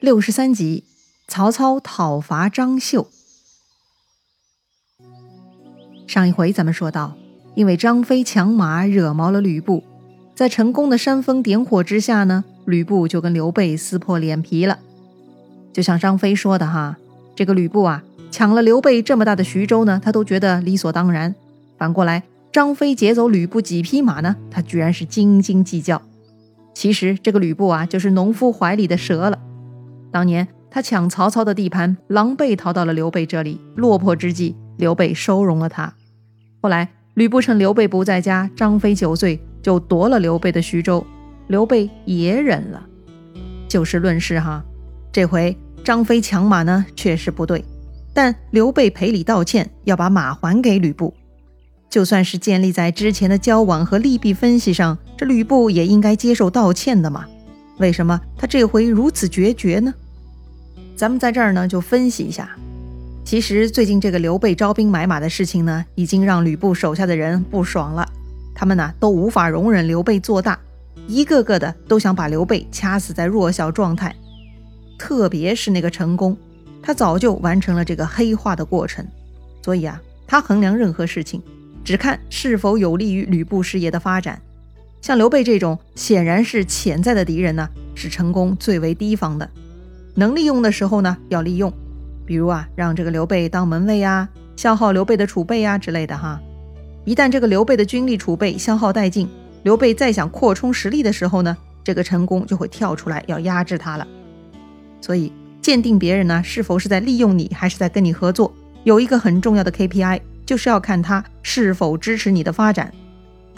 六十三集，曹操讨伐张绣。上一回咱们说到，因为张飞抢马惹毛了吕布，在成功的煽风点火之下呢，吕布就跟刘备撕破脸皮了。就像张飞说的哈，这个吕布啊，抢了刘备这么大的徐州呢，他都觉得理所当然。反过来，张飞劫走吕布几匹马呢，他居然是斤斤计较。其实这个吕布啊，就是农夫怀里的蛇了。当年他抢曹操的地盘，狼狈逃到了刘备这里，落魄之际，刘备收容了他。后来吕布趁刘备不在家，张飞酒醉，就夺了刘备的徐州，刘备也忍了。就事论事哈，这回张飞抢马呢，确实不对，但刘备赔礼道歉，要把马还给吕布。就算是建立在之前的交往和利弊分析上，这吕布也应该接受道歉的嘛。为什么他这回如此决绝呢？咱们在这儿呢就分析一下。其实最近这个刘备招兵买马的事情呢，已经让吕布手下的人不爽了。他们呢都无法容忍刘备做大，一个个的都想把刘备掐死在弱小状态。特别是那个成功，他早就完成了这个黑化的过程，所以啊，他衡量任何事情，只看是否有利于吕布事业的发展。像刘备这种显然是潜在的敌人呢，是成功最为提防的。能利用的时候呢，要利用，比如啊，让这个刘备当门卫啊，消耗刘备的储备啊之类的哈。一旦这个刘备的军力储备消耗殆尽，刘备再想扩充实力的时候呢，这个成功就会跳出来要压制他了。所以鉴定别人呢是否是在利用你，还是在跟你合作，有一个很重要的 KPI，就是要看他是否支持你的发展。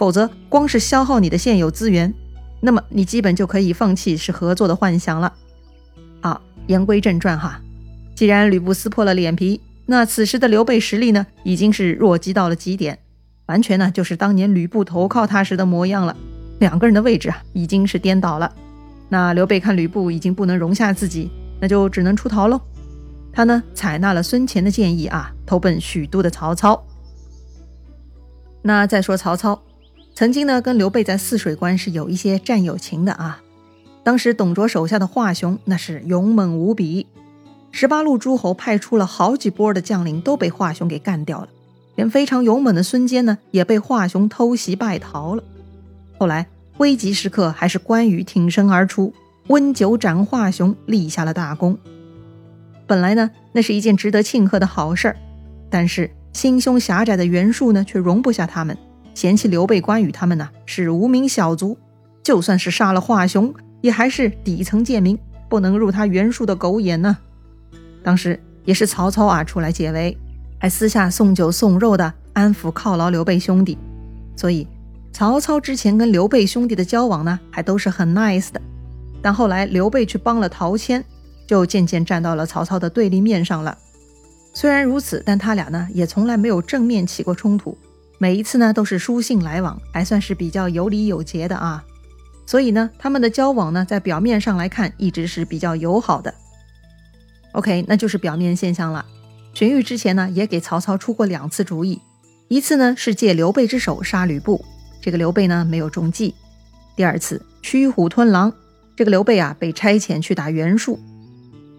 否则，光是消耗你的现有资源，那么你基本就可以放弃是合作的幻想了。好，言归正传哈，既然吕布撕破了脸皮，那此时的刘备实力呢，已经是弱鸡到了极点，完全呢就是当年吕布投靠他时的模样了。两个人的位置啊，已经是颠倒了。那刘备看吕布已经不能容下自己，那就只能出逃喽。他呢，采纳了孙乾的建议啊，投奔许都的曹操。那再说曹操。曾经呢，跟刘备在泗水关是有一些战友情的啊。当时董卓手下的华雄那是勇猛无比，十八路诸侯派出了好几波的将领都被华雄给干掉了，连非常勇猛的孙坚呢也被华雄偷袭败逃了。后来危急时刻，还是关羽挺身而出，温酒斩华雄，立下了大功。本来呢，那是一件值得庆贺的好事儿，但是心胸狭窄的袁术呢，却容不下他们。嫌弃刘备、关羽他们呢是无名小卒，就算是杀了华雄，也还是底层贱民，不能入他袁术的狗眼呢。当时也是曹操啊出来解围，还私下送酒送肉的安抚犒劳刘备兄弟。所以曹操之前跟刘备兄弟的交往呢，还都是很 nice 的。但后来刘备去帮了陶谦，就渐渐站到了曹操的对立面上了。虽然如此，但他俩呢也从来没有正面起过冲突。每一次呢都是书信来往，还算是比较有礼有节的啊。所以呢，他们的交往呢，在表面上来看，一直是比较友好的。OK，那就是表面现象了。荀彧之前呢，也给曹操出过两次主意，一次呢是借刘备之手杀吕布，这个刘备呢没有中计；第二次驱虎吞狼，这个刘备啊被差遣去打袁术。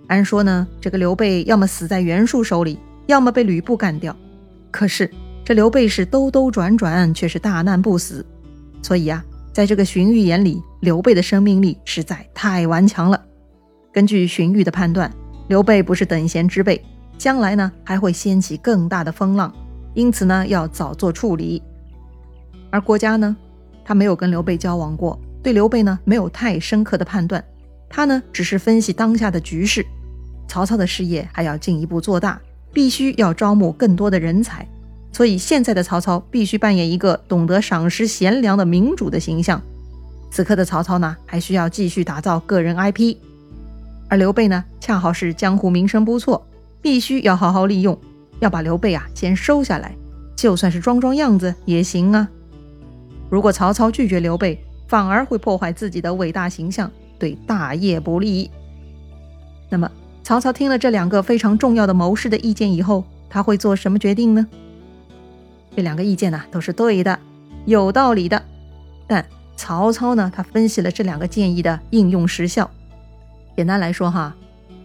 按说呢，这个刘备要么死在袁术手里，要么被吕布干掉。可是。这刘备是兜兜转转，却是大难不死。所以啊，在这个荀彧眼里，刘备的生命力实在太顽强了。根据荀彧的判断，刘备不是等闲之辈，将来呢还会掀起更大的风浪，因此呢要早做处理。而郭嘉呢，他没有跟刘备交往过，对刘备呢没有太深刻的判断。他呢只是分析当下的局势，曹操的事业还要进一步做大，必须要招募更多的人才。所以现在的曹操必须扮演一个懂得赏识贤良的明主的形象。此刻的曹操呢，还需要继续打造个人 IP，而刘备呢，恰好是江湖名声不错，必须要好好利用，要把刘备啊先收下来，就算是装装样子也行啊。如果曹操拒绝刘备，反而会破坏自己的伟大形象，对大业不利。那么曹操听了这两个非常重要的谋士的意见以后，他会做什么决定呢？这两个意见呢都是对的，有道理的。但曹操呢，他分析了这两个建议的应用时效。简单来说哈，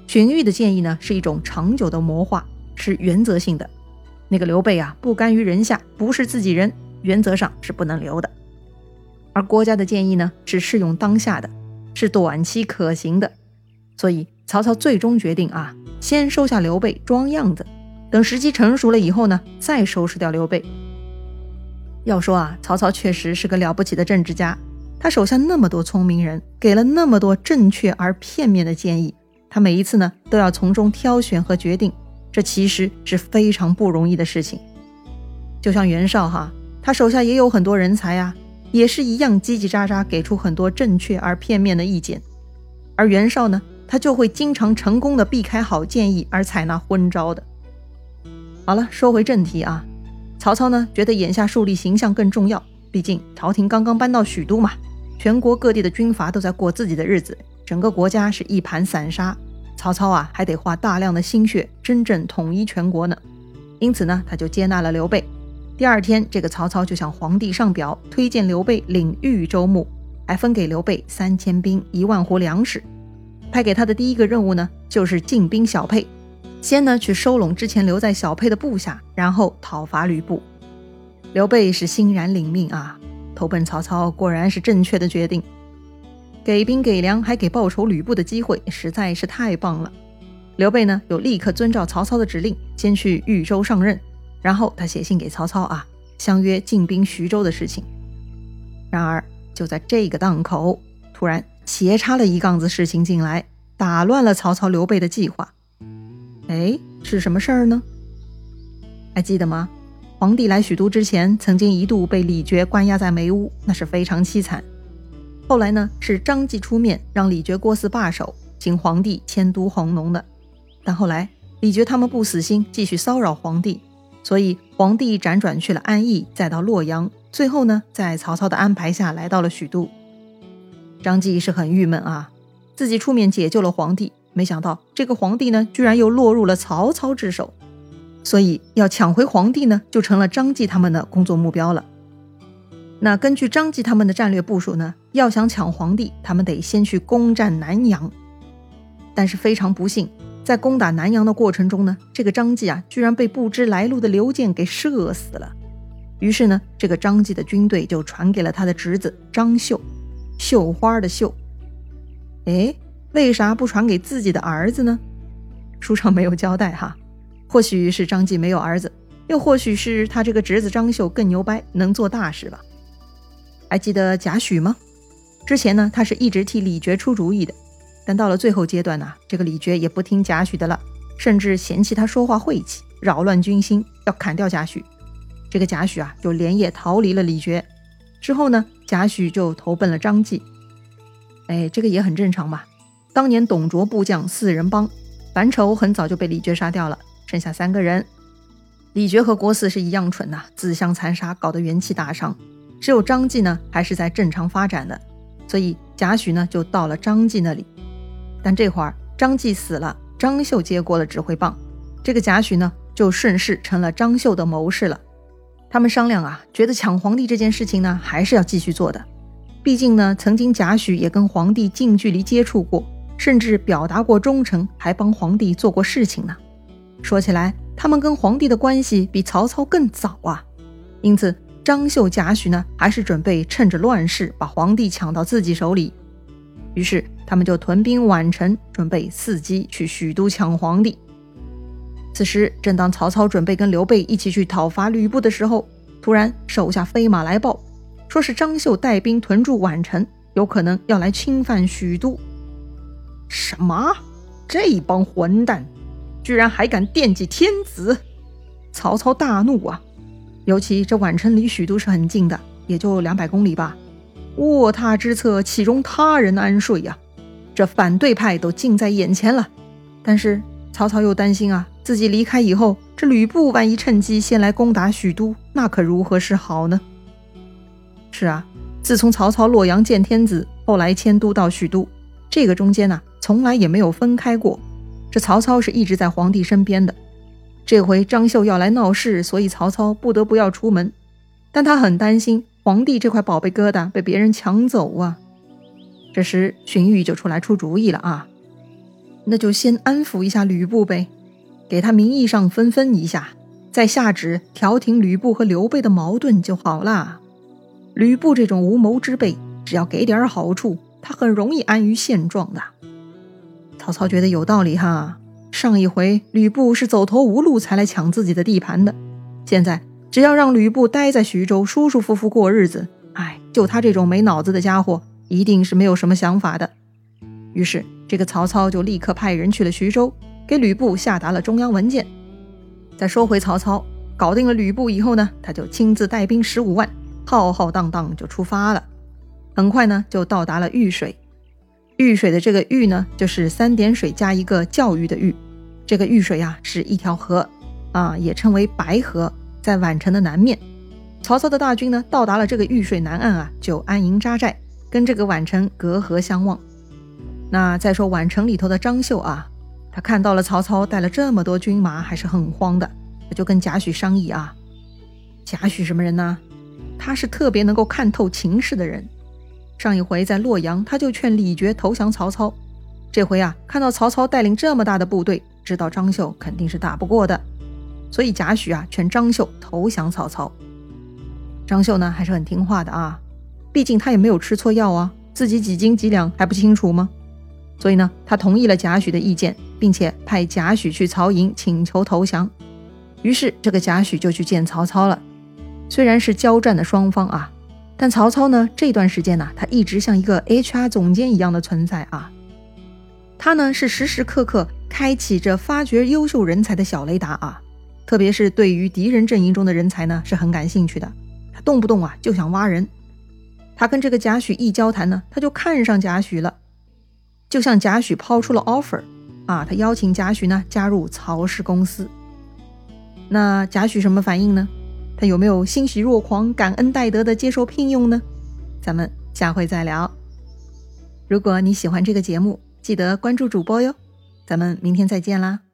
荀彧的建议呢，是一种长久的谋划，是原则性的。那个刘备啊，不甘于人下，不是自己人，原则上是不能留的。而郭嘉的建议呢，是适用当下的，是短期可行的。所以曹操最终决定啊，先收下刘备装样子，等时机成熟了以后呢，再收拾掉刘备。要说啊，曹操确实是个了不起的政治家，他手下那么多聪明人，给了那么多正确而片面的建议，他每一次呢都要从中挑选和决定，这其实是非常不容易的事情。就像袁绍哈，他手下也有很多人才啊，也是一样叽叽喳喳给出很多正确而片面的意见，而袁绍呢，他就会经常成功的避开好建议而采纳昏招的。好了，说回正题啊。曹操呢，觉得眼下树立形象更重要，毕竟朝廷刚刚搬到许都嘛，全国各地的军阀都在过自己的日子，整个国家是一盘散沙。曹操啊，还得花大量的心血，真正统一全国呢。因此呢，他就接纳了刘备。第二天，这个曹操就向皇帝上表，推荐刘备领豫州牧，还分给刘备三千兵、一万斛粮食。派给他的第一个任务呢，就是进兵小沛。先呢去收拢之前留在小沛的部下，然后讨伐吕布。刘备是欣然领命啊，投奔曹操果然是正确的决定。给兵给粮还给报仇吕布的机会，实在是太棒了。刘备呢又立刻遵照曹操的指令，先去豫州上任，然后他写信给曹操啊，相约进兵徐州的事情。然而就在这个档口，突然斜插了一杠子事情进来，打乱了曹操刘备的计划。哎，是什么事儿呢？还记得吗？皇帝来许都之前，曾经一度被李傕关押在梅屋，那是非常凄惨。后来呢，是张继出面让李傕、郭汜罢手，请皇帝迁都弘农的。但后来李傕他们不死心，继续骚扰皇帝，所以皇帝辗转去了安邑，再到洛阳，最后呢，在曹操的安排下来到了许都。张继是很郁闷啊，自己出面解救了皇帝。没想到这个皇帝呢，居然又落入了曹操之手，所以要抢回皇帝呢，就成了张继他们的工作目标了。那根据张继他们的战略部署呢，要想抢皇帝，他们得先去攻占南阳。但是非常不幸，在攻打南阳的过程中呢，这个张继啊，居然被不知来路的刘建给射死了。于是呢，这个张继的军队就传给了他的侄子张绣，绣花的绣。哎。为啥不传给自己的儿子呢？书上没有交代哈，或许是张继没有儿子，又或许是他这个侄子张绣更牛掰，能做大事吧。还记得贾诩吗？之前呢，他是一直替李傕出主意的，但到了最后阶段呢，这个李傕也不听贾诩的了，甚至嫌弃他说话晦气，扰乱军心，要砍掉贾诩。这个贾诩啊，就连夜逃离了李傕。之后呢，贾诩就投奔了张继。哎，这个也很正常吧。当年董卓部将四人帮，樊稠很早就被李傕杀掉了，剩下三个人。李傕和郭汜是一样蠢呐，自相残杀，搞得元气大伤。只有张继呢，还是在正常发展的，所以贾诩呢就到了张继那里。但这会儿张继死了，张绣接过了指挥棒，这个贾诩呢就顺势成了张绣的谋士了。他们商量啊，觉得抢皇帝这件事情呢还是要继续做的，毕竟呢曾经贾诩也跟皇帝近距离接触过。甚至表达过忠诚，还帮皇帝做过事情呢。说起来，他们跟皇帝的关系比曹操更早啊。因此，张绣、贾诩呢，还是准备趁着乱世把皇帝抢到自己手里。于是，他们就屯兵宛城，准备伺机去许都抢皇帝。此时，正当曹操准备跟刘备一起去讨伐吕布的时候，突然手下飞马来报，说是张绣带兵屯驻宛城，有可能要来侵犯许都。什么？这帮混蛋，居然还敢惦记天子！曹操大怒啊！尤其这宛城离许都是很近的，也就两百公里吧。卧榻之侧，岂容他人安睡呀？这反对派都近在眼前了。但是曹操又担心啊，自己离开以后，这吕布万一趁机先来攻打许都，那可如何是好呢？是啊，自从曹操洛阳见天子，后来迁都到许都，这个中间呢？从来也没有分开过，这曹操是一直在皇帝身边的。这回张绣要来闹事，所以曹操不得不要出门。但他很担心皇帝这块宝贝疙瘩被别人抢走啊。这时荀彧就出来出主意了啊！那就先安抚一下吕布呗，给他名义上分分一下，再下旨调停吕布和刘备的矛盾就好啦。吕布这种无谋之辈，只要给点好处，他很容易安于现状的。曹操觉得有道理哈。上一回吕布是走投无路才来抢自己的地盘的，现在只要让吕布待在徐州舒舒服服过日子，哎，就他这种没脑子的家伙，一定是没有什么想法的。于是，这个曹操就立刻派人去了徐州，给吕布下达了中央文件。再说回曹操，搞定了吕布以后呢，他就亲自带兵十五万，浩浩荡荡就出发了。很快呢，就到达了玉水。玉水的这个玉呢，就是三点水加一个教育的育。这个玉水呀，是一条河，啊，也称为白河，在宛城的南面。曹操的大军呢，到达了这个玉水南岸啊，就安营扎寨，跟这个宛城隔河相望。那再说宛城里头的张绣啊，他看到了曹操带了这么多军马，还是很慌的，他就跟贾诩商议啊。贾诩什么人呢？他是特别能够看透情势的人。上一回在洛阳，他就劝李傕投降曹操。这回啊，看到曹操带领这么大的部队。知道张绣肯定是打不过的，所以贾诩啊劝张绣投降曹操。张绣呢还是很听话的啊，毕竟他也没有吃错药啊，自己几斤几两还不清楚吗？所以呢，他同意了贾诩的意见，并且派贾诩去曹营请求投降。于是这个贾诩就去见曹操了。虽然是交战的双方啊，但曹操呢这段时间呢，他一直像一个 HR 总监一样的存在啊。他呢是时时刻刻开启着发掘优秀人才的小雷达啊，特别是对于敌人阵营中的人才呢是很感兴趣的，他动不动啊就想挖人。他跟这个贾诩一交谈呢，他就看上贾诩了，就向贾诩抛出了 offer 啊，他邀请贾诩呢加入曹氏公司。那贾诩什么反应呢？他有没有欣喜若狂、感恩戴德的接受聘用呢？咱们下回再聊。如果你喜欢这个节目，记得关注主播哟，咱们明天再见啦。